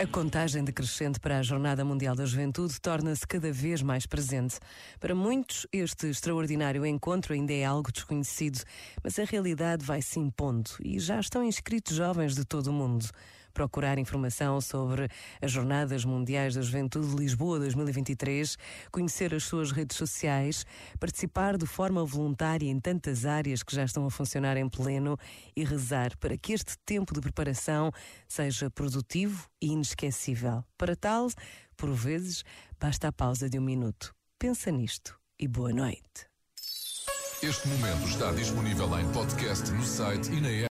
A contagem decrescente para a Jornada Mundial da Juventude torna-se cada vez mais presente. Para muitos, este extraordinário encontro ainda é algo desconhecido, mas a realidade vai se impondo e já estão inscritos jovens de todo o mundo procurar informação sobre as Jornadas Mundiais da Juventude de Lisboa 2023, conhecer as suas redes sociais, participar de forma voluntária em tantas áreas que já estão a funcionar em pleno e rezar para que este tempo de preparação seja produtivo e inesquecível. Para tal, por vezes, basta a pausa de um minuto. Pensa nisto e boa noite. Este momento está disponível em podcast no site e na app.